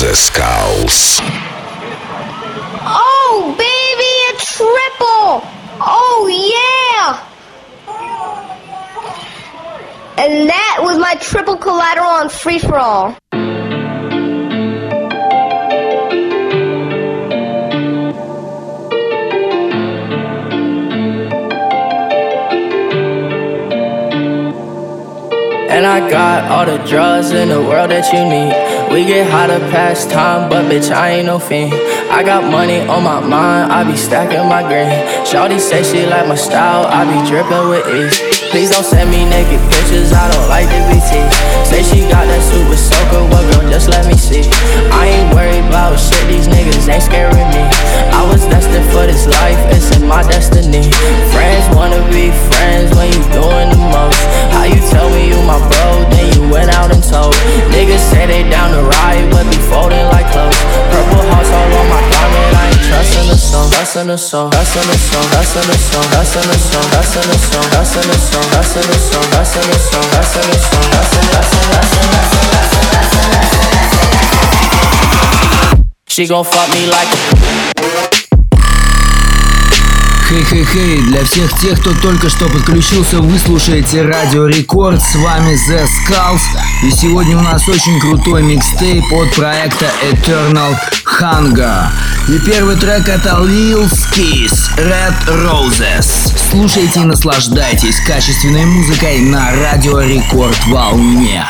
The Skulls. Oh, baby, a triple! Oh, yeah! And that was my triple collateral on free for all. And I got all the drugs in the world that you need. We get to pass time, but bitch, I ain't no fiend. I got money on my mind, I be stacking my green. Shawty say she like my style, I be dripping with ease. Please don't send me naked pictures, I don't like the BT. Say she got that super soaker, well girl, just let me see. I ain't worried about shit, these niggas ain't scaring me. I was destined for this life, it's in my destiny. Friends wanna be friends when you doing the most. How you tell me you my bro, then you went out and told. Niggas say they down the ride, but be folding like clothes. Purple hearts all on my garment, I ain't trusting the song, trusting the song, trusting the song, trusting the song, trusting the song, trusting the song, trusting the song song, that's the song, in the song, in the song, that's in, that's in, that's in. She gon' fuck me like Хей-хей-хей, для всех тех, кто только что подключился, вы слушаете Радио Рекорд, с вами The Skulls, и сегодня у нас очень крутой микстейп от проекта Eternal Hunger. И первый трек это Lil Skis, Red Roses. Слушайте и наслаждайтесь качественной музыкой на Радио Рекорд волне.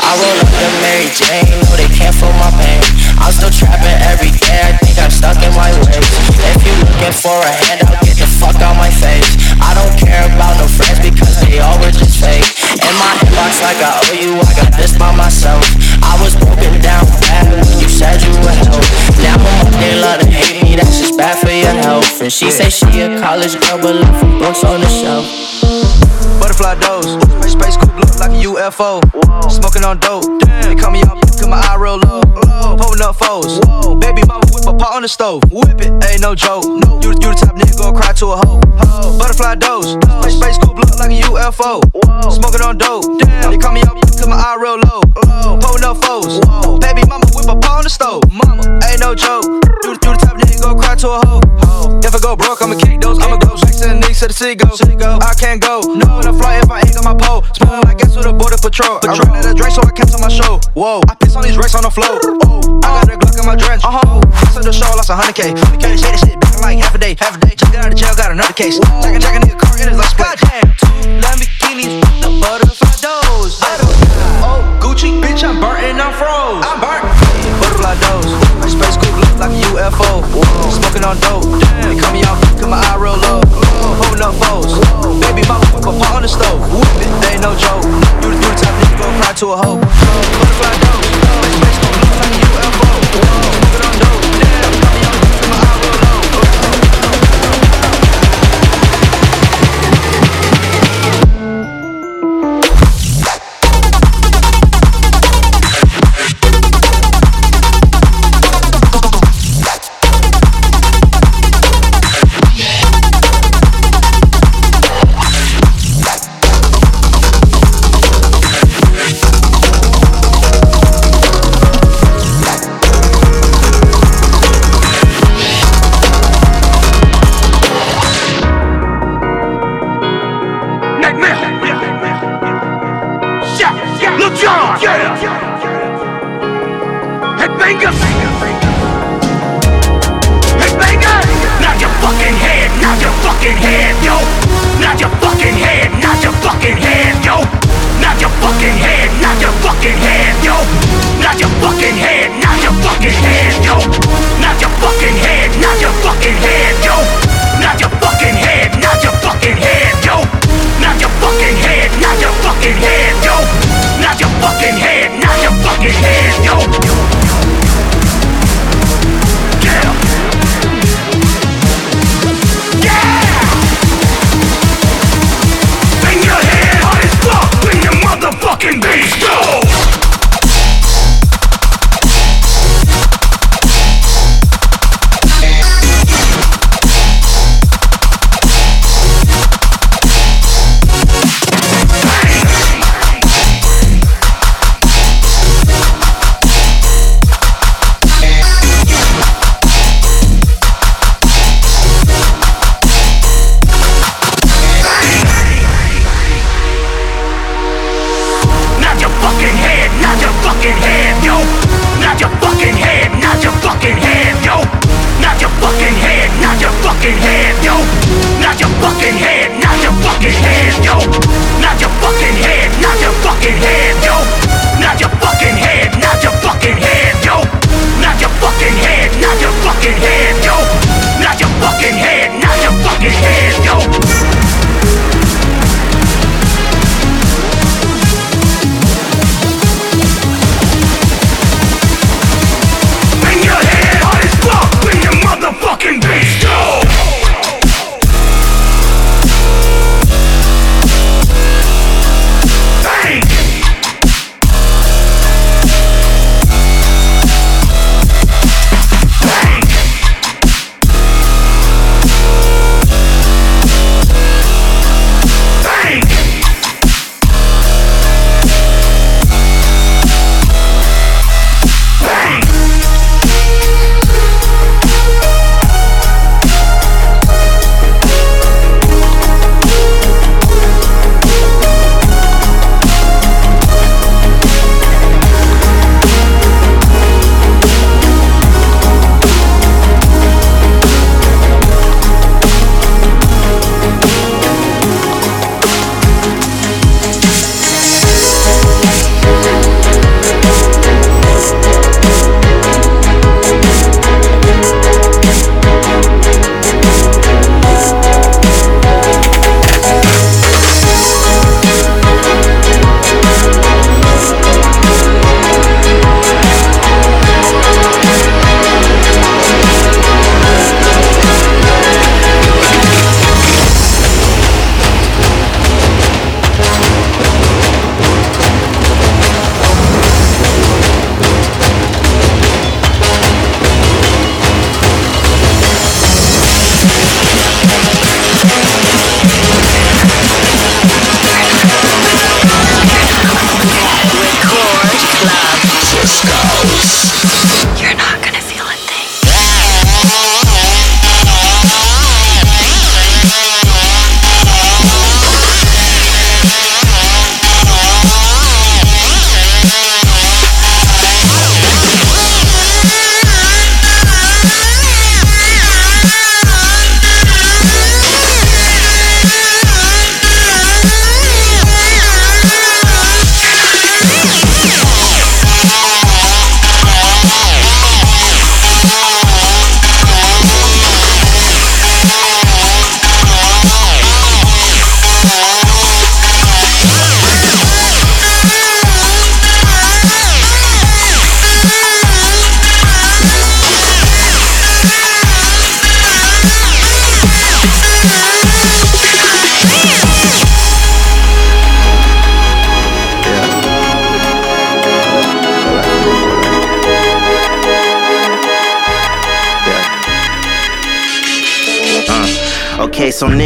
I roll up the Mary Jane, know they can't feel my pain. I'm still for a hand, I'll get the fuck out my face. I don't care about no friends because they all were just fake. In my inbox like I owe you, I got this by myself. I was broken down bad when you said you would help. Now I'm up love to hate me, that's just bad for your health. And she say she a college girl, but left from books on the shelf. Butterfly dose, space coupe look like a UFO. Smoking on dope, they call me out, cause my eye real low. Pulling up foes, baby mama whip a pot on the stove. Whip it, ain't no joke. You, you the type nigga gon' cry to a hoe. Butterfly dose, space coupe look like a UFO. Smoking on dope, they call me out, cause my eye real low. Pulling up foes, baby mama whip a pot on the stove. Mama, ain't no joke. You, you the type nigga gon' cry to a hoe. If I go broke, I'ma kick those. I'ma go straight to the knees, to the sea go. I can't go. No, the fly if I ain't on my pole. Smelling like gas with a border patrol. I ran out of drink, so I on my show. Whoa, I on these racks on the floor. Oh, I got a Glock in my drench. Uh huh. So the show lost a hundred K. Can't say that shit back like half a day. Half a day. Just got out of jail, got another case. Jack a jack a nigga car in his life split. Two Lamborghinis, the butterfly doors. Oh, Gucci, bitch, I'm burnt and I'm froze. I'm burnt. Butterfly doors. Space coupe look like a UFO. Smoking on dope. They cut me off, cut my eye real low. Holding up foes. Baby, my a pot on the stove. They ain't no joke. You the, you type nigga gon' cry to a hoe. Butterfly doors. Space coupe look like a UFO.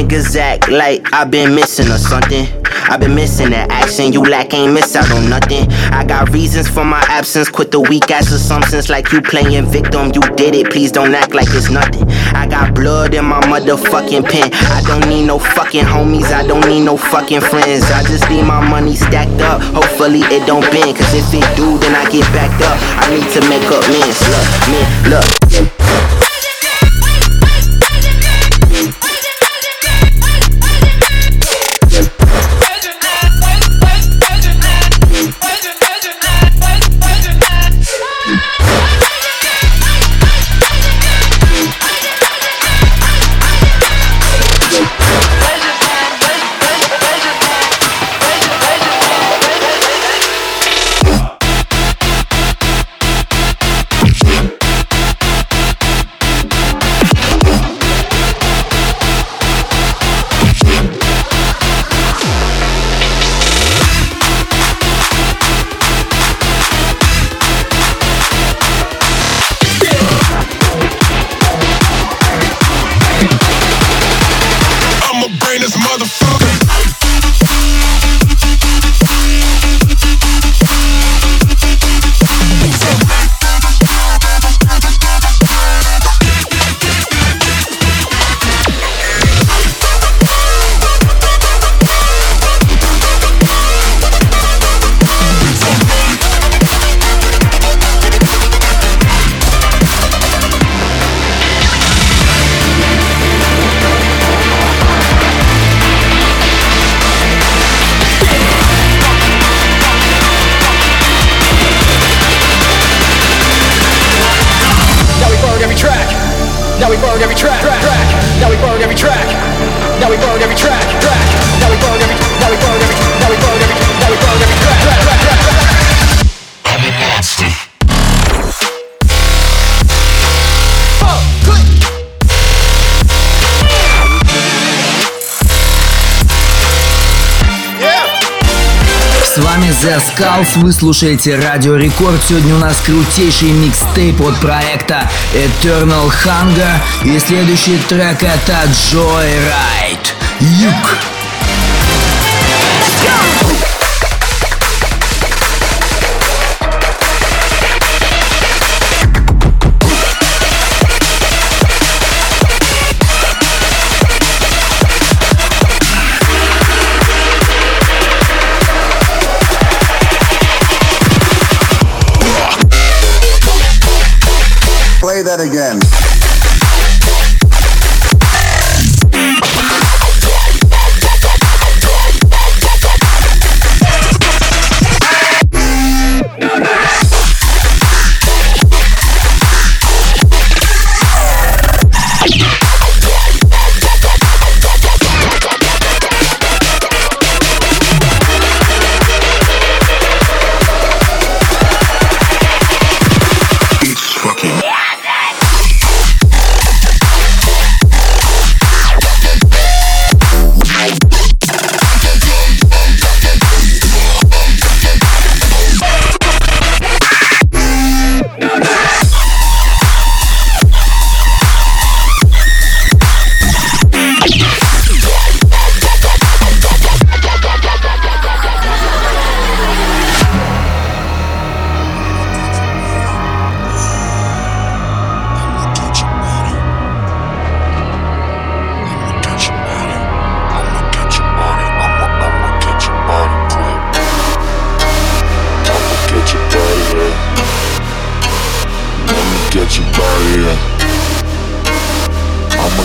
Niggas act like I've been missing or something. I've been missing that action. You lack ain't miss out on nothing. I got reasons for my absence. Quit the weak ass assumptions like you playing victim. You did it. Please don't act like it's nothing. I got blood in my motherfucking pen. I don't need no fucking homies. I don't need no fucking friends. I just need my money stacked up. Hopefully it don't bend. Cause if it do, then I get backed up. I need to make up mends. Look, man, look. House. Вы слушаете Радио Рекорд. Сегодня у нас крутейший микстейп от проекта Eternal Hunger. И следующий трек это Joyride. Юг. again.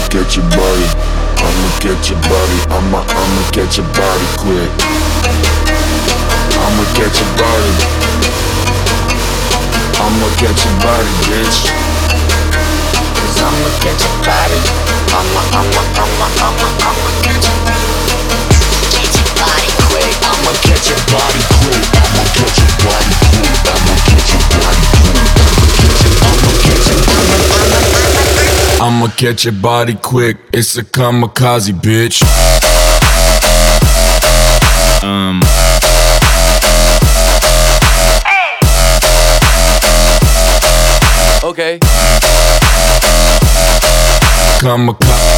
get your body. I'ma get your body. I'ma, I'ma get your body quick. I'ma get your body. I'ma get your body, bitch. Cause I'ma get your body. I'ma, I'ma, I'ma, I'ma, I'ma get your body. Your body quick. I'ma get your body quick. I'ma get your body quick. I'ma get your body quick. I'ma get your, I'ma get your, I'ma, I'ma. I'ma catch your body quick. It's a kamikaze, bitch. Um. Okay. Kamikaze.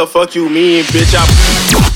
The fuck you mean, bitch? I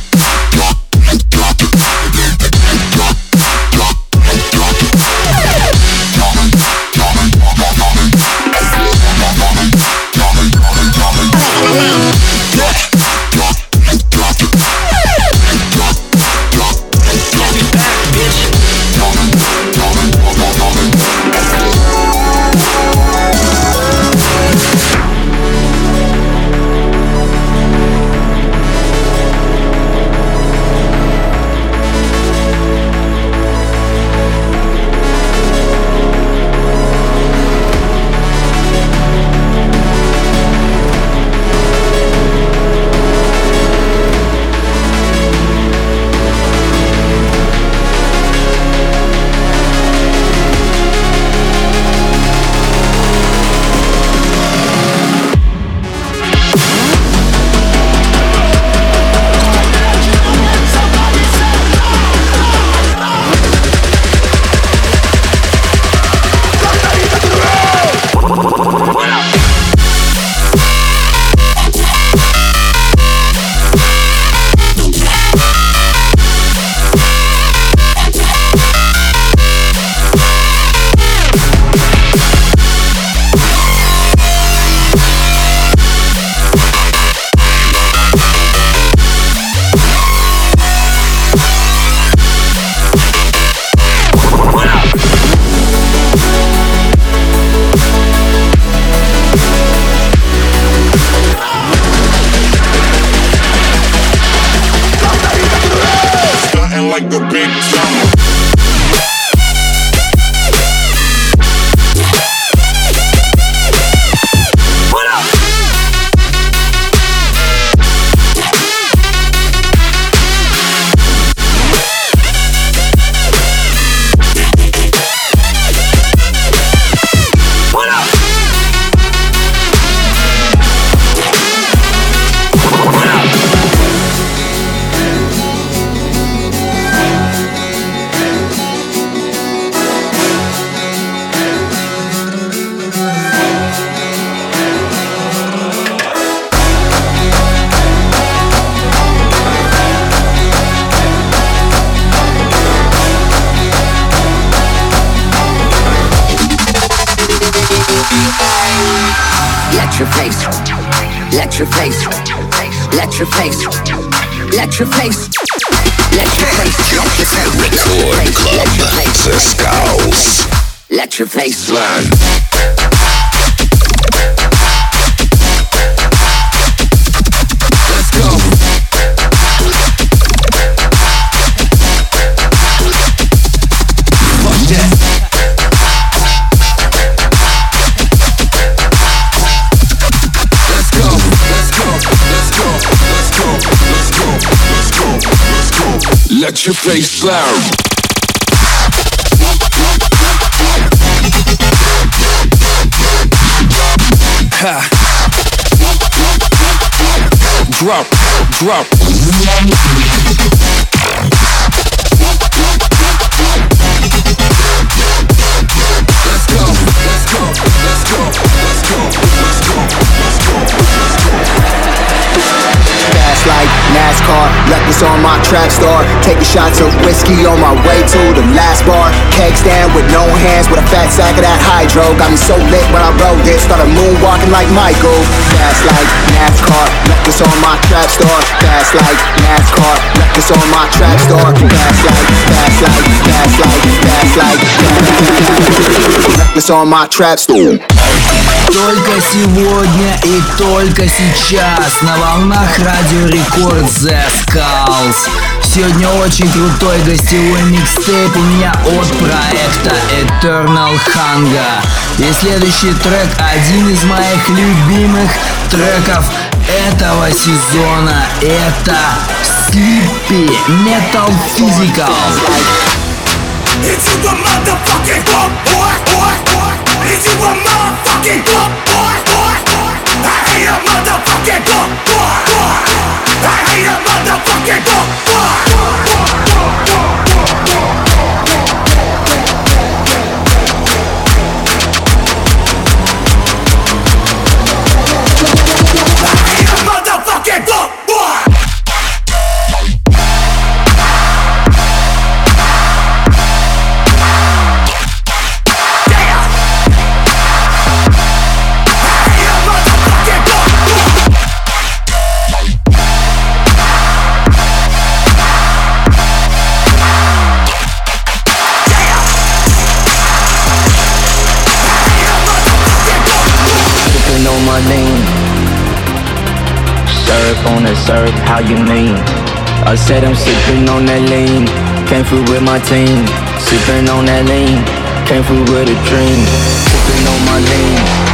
Your face slam. Ha. Drop, drop. car. this on my trap star. Taking shots of whiskey on my way to the last bar. Keg stand with no hands with a fat sack of that hydro. Got me so lit when I rode this. Started moonwalking like Michael. Fast like NASCAR. Reckless on my trap star. Fast like NASCAR. Reckless on my trap star. Fast like, fast like, fast like, fast like. Reckless on my trap store. Только сегодня и только сейчас на волнах Радио Рекорд The Skulls. Сегодня очень крутой гостевой микстейп у меня от проекта Eternal Hunger. И следующий трек один из моих любимых треков этого сезона. Это Sleepy Metal Physical. You a motherfucking boy, boy. I hate a motherfucking boy, boy. I hate a motherfucking boy, boy. Came through with my team. Sipping on that lean. Came through with a dream. Sipping on my lean.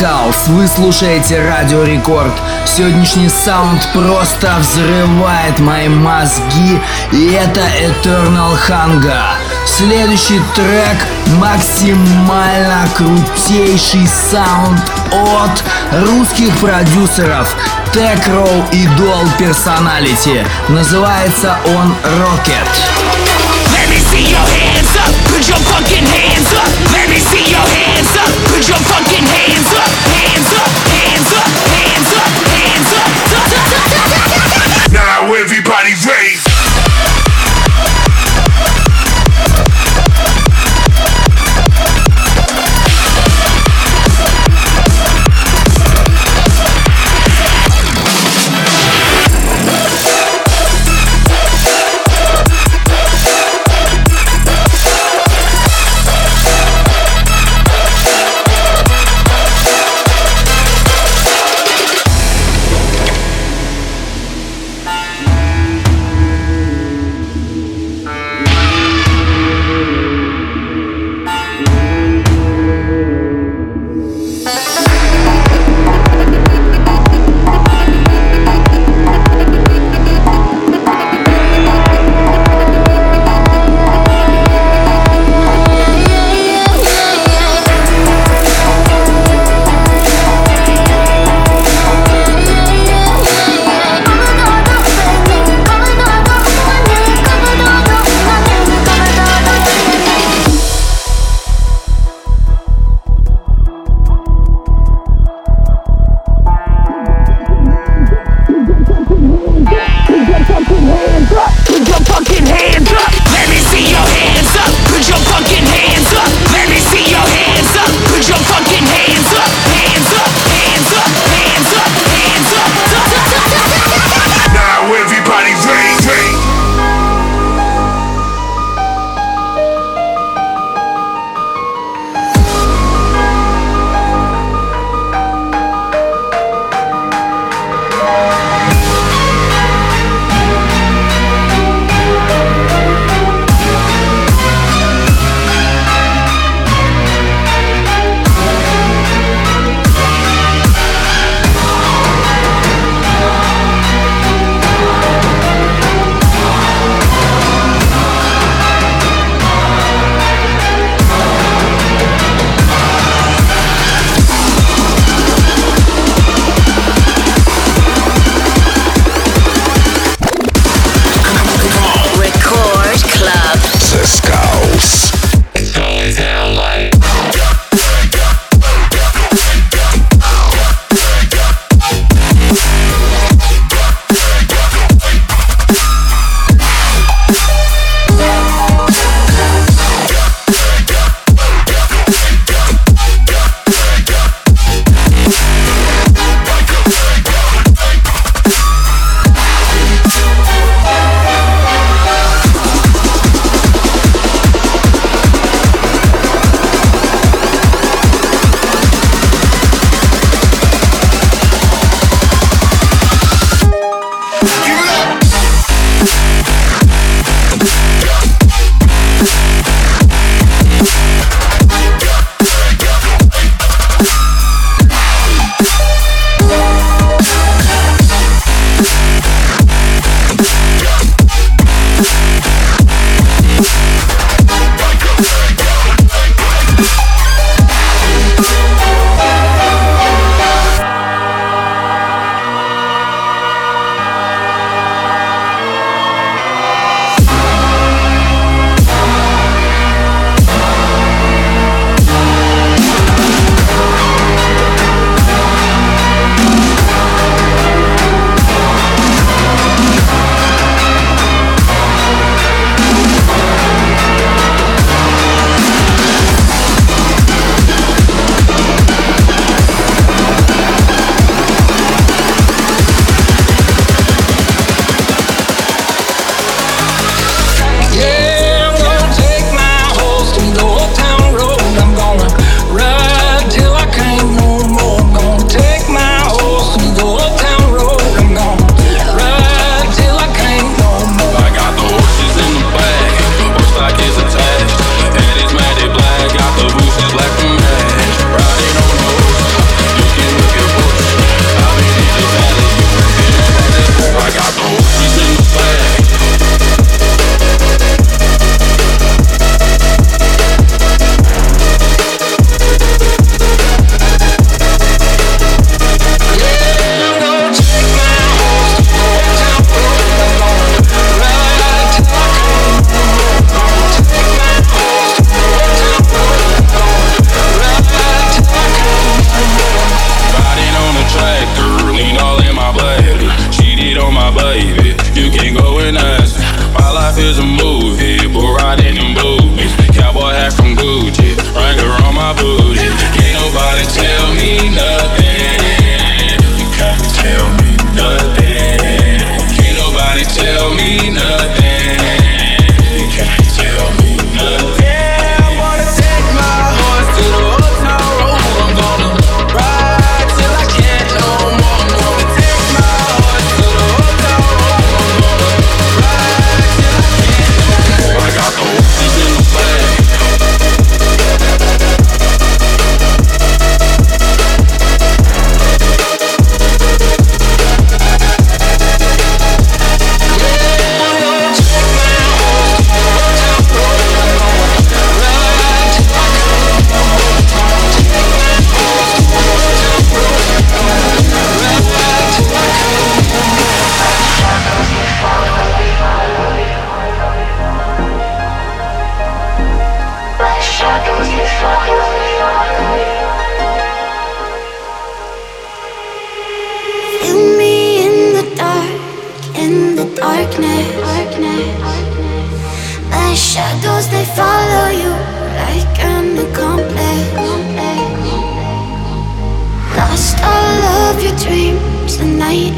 Skulls. Вы слушаете Радио Рекорд. Сегодняшний саунд просто взрывает мои мозги. И это Eternal Hunger. Следующий трек максимально крутейший саунд от русских продюсеров Tech Row и Dual Personality. Называется он Rocket. See your hands up, put your fucking hands up. Let me see your hands up, put your fucking hands up, hands up, hands up, hands up, hands up. Now everybody raise.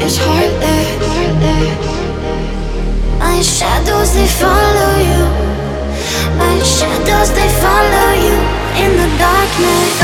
Is heartless. My shadows they follow you. My shadows they follow you in the darkness.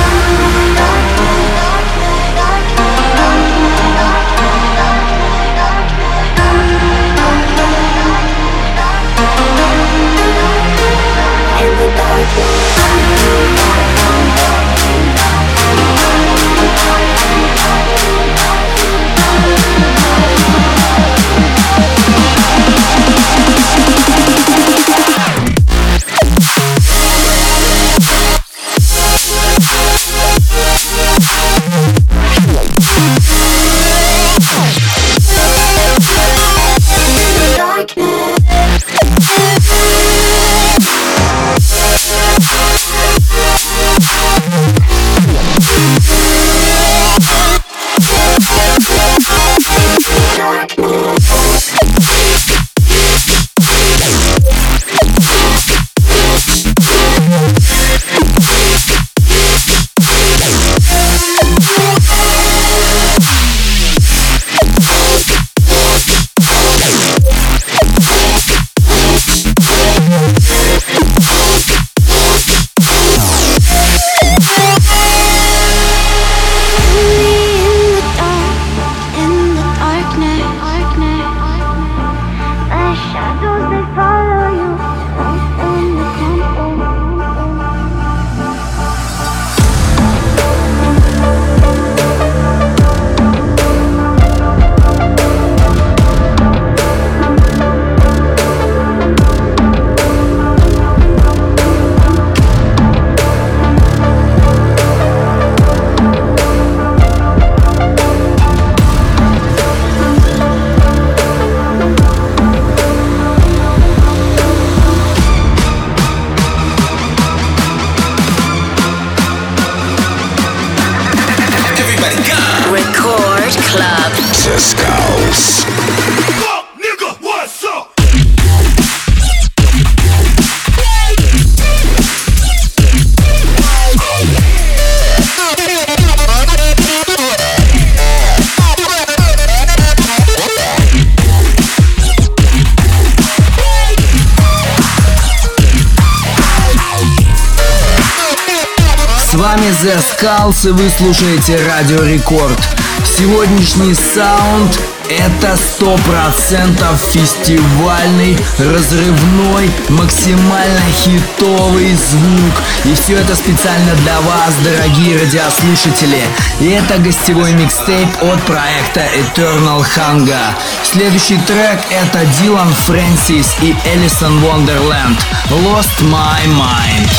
House и вы слушаете Радио Рекорд. Сегодняшний саунд это сто процентов фестивальный, разрывной, максимально хитовый звук. И все это специально для вас, дорогие радиослушатели. И это гостевой микстейп от проекта Eternal Hunger. Следующий трек это Дилан Фрэнсис и Элисон Вондерленд. Lost My Mind.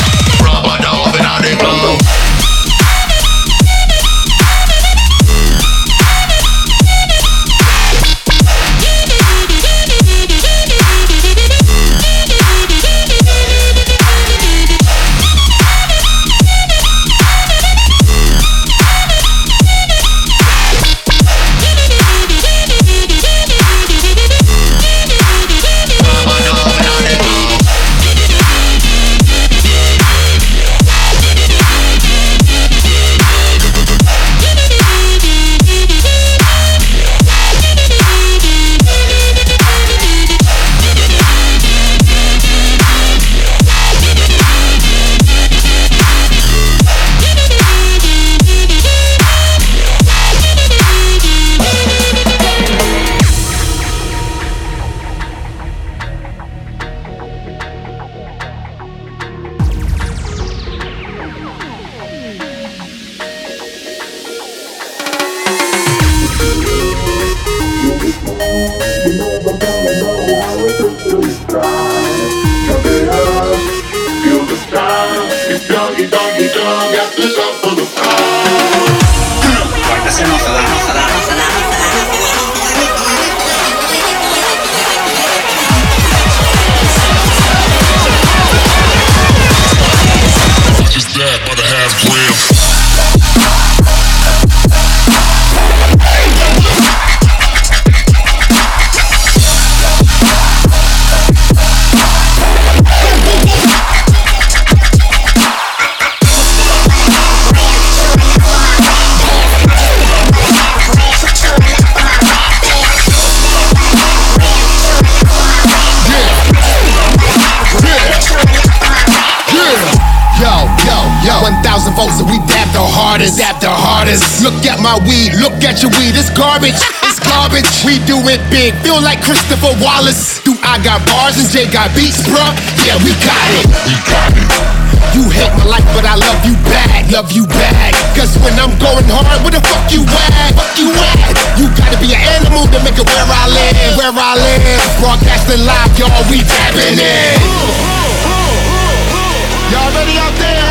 Rubber dove. 1,000 volts and we dab the hardest, dab the hardest. Look at my weed, look at your weed, it's garbage. It's garbage. We do it big, feel like Christopher Wallace. Do I got bars and Jay got beats, bruh? Yeah, we got it. We got it. You hate my life, but I love you back, love you back. Cause when I'm going hard, where the fuck you at? Fuck you at? You gotta be an animal to make it where I live, where I live. Broadcasting live, y'all, we tapping in. Y'all ready out there?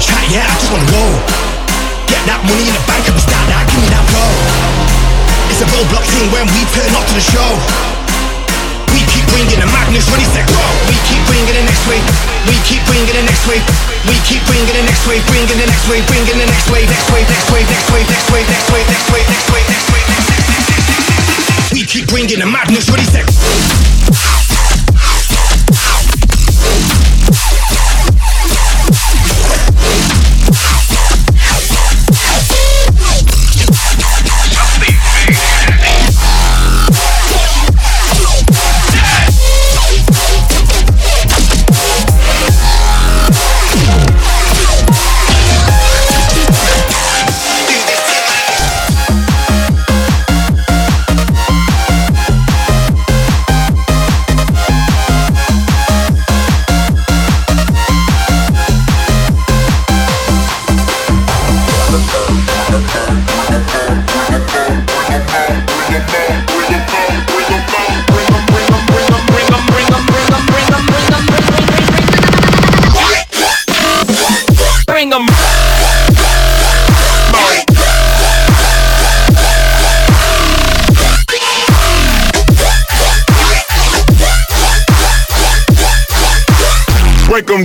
wanna chat, yeah, I just wanna roll. Get that money in the bank and we start that, give me that blow. It's a roadblock thing when we turn up to the show. We keep bringing the madness when he said go. We keep bringing the next wave. We keep bringing the next wave. We keep bringing the next wave, bringing the next wave, bringing the next wave, next wave, next wave, next wave, next wave, next wave, next wave, next wave, next wave, next wave. We keep bringing the madness when he said.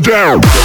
Down.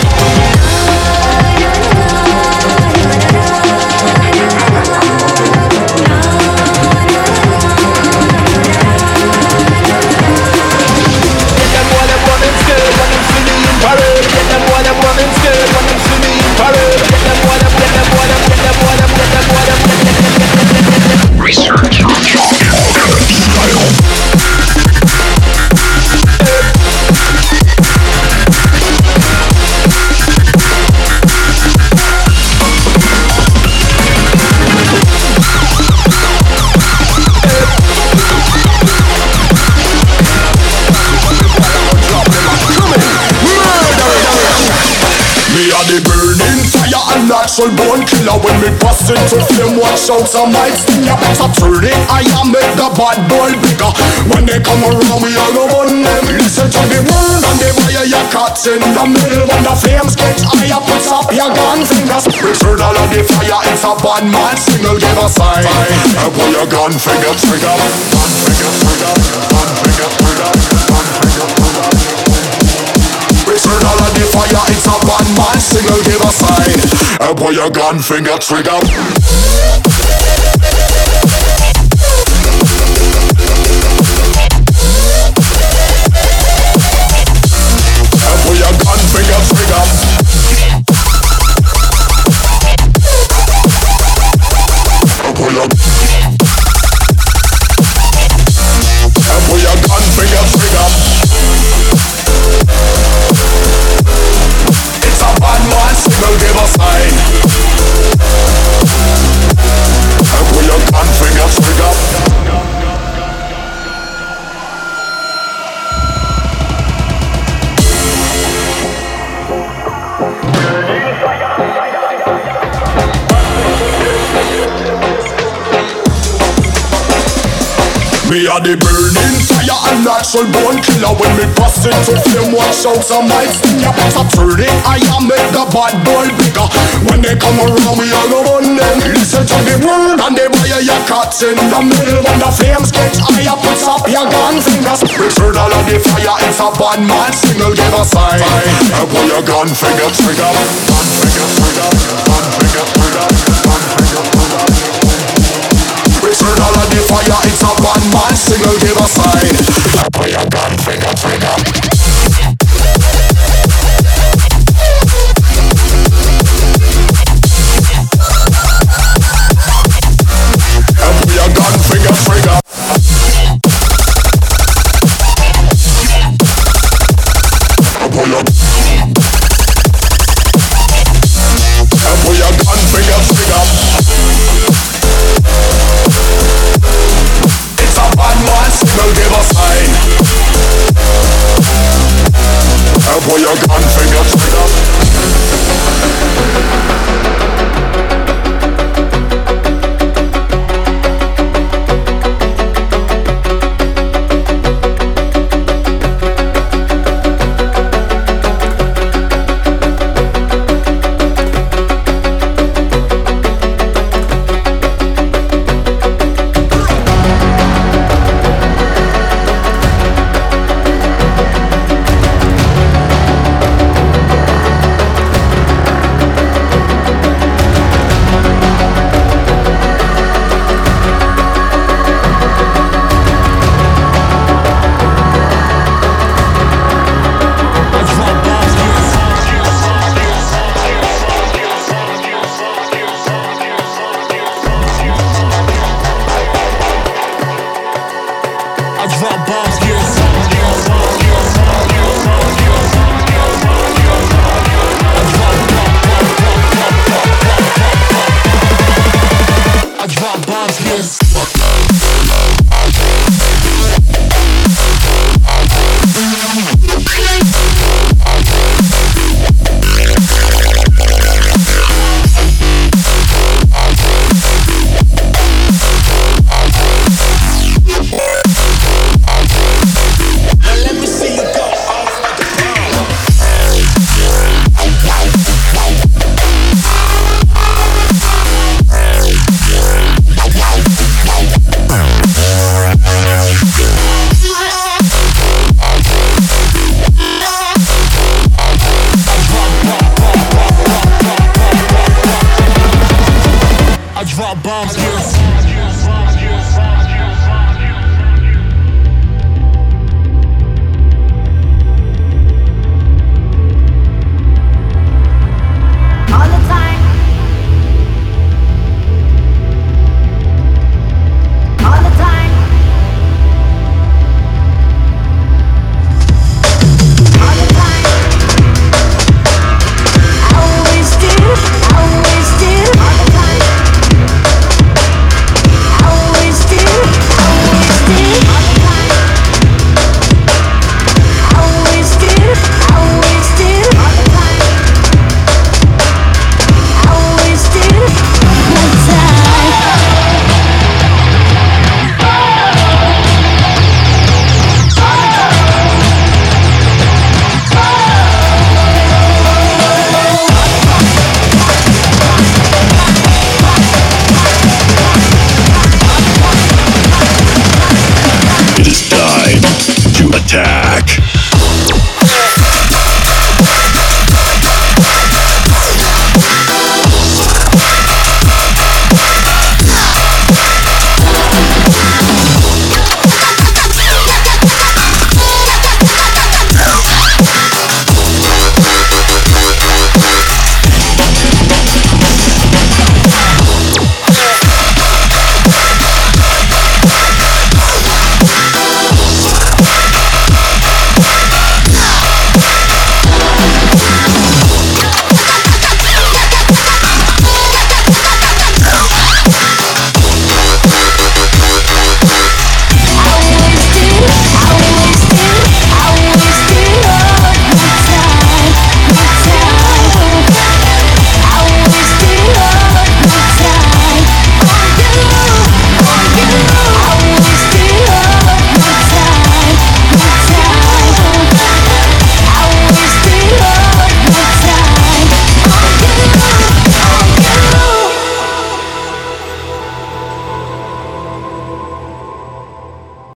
Natural born killer When me bust into flame, watch out some might sting ya it, I am make the bad boy bigger. When they come around, we all on them. Listen to the word and the fire your caught in the middle. When the flames get higher, put up your gun fingers Return all of the fire, it's a bad man single Give a sign, and pull your Gun finger trigger, a one man single, give a sign. And pull your gun finger trigger the burning fire and natural born killer. When me bust into flame, watch out some might sting ya So turn it, I am make the bad boy bigger. When they come around, we all on them. Listen to the word and they buy your cuts in the middle. When the flames get higher, put up your gun fingers. Return all of the fire, it's a bad man signal, give a sign. And pull your Gun finger trigger, gun finger trigger, gun finger trigger Return all of the fire, it's a one man single, give a sign your gun finger trigger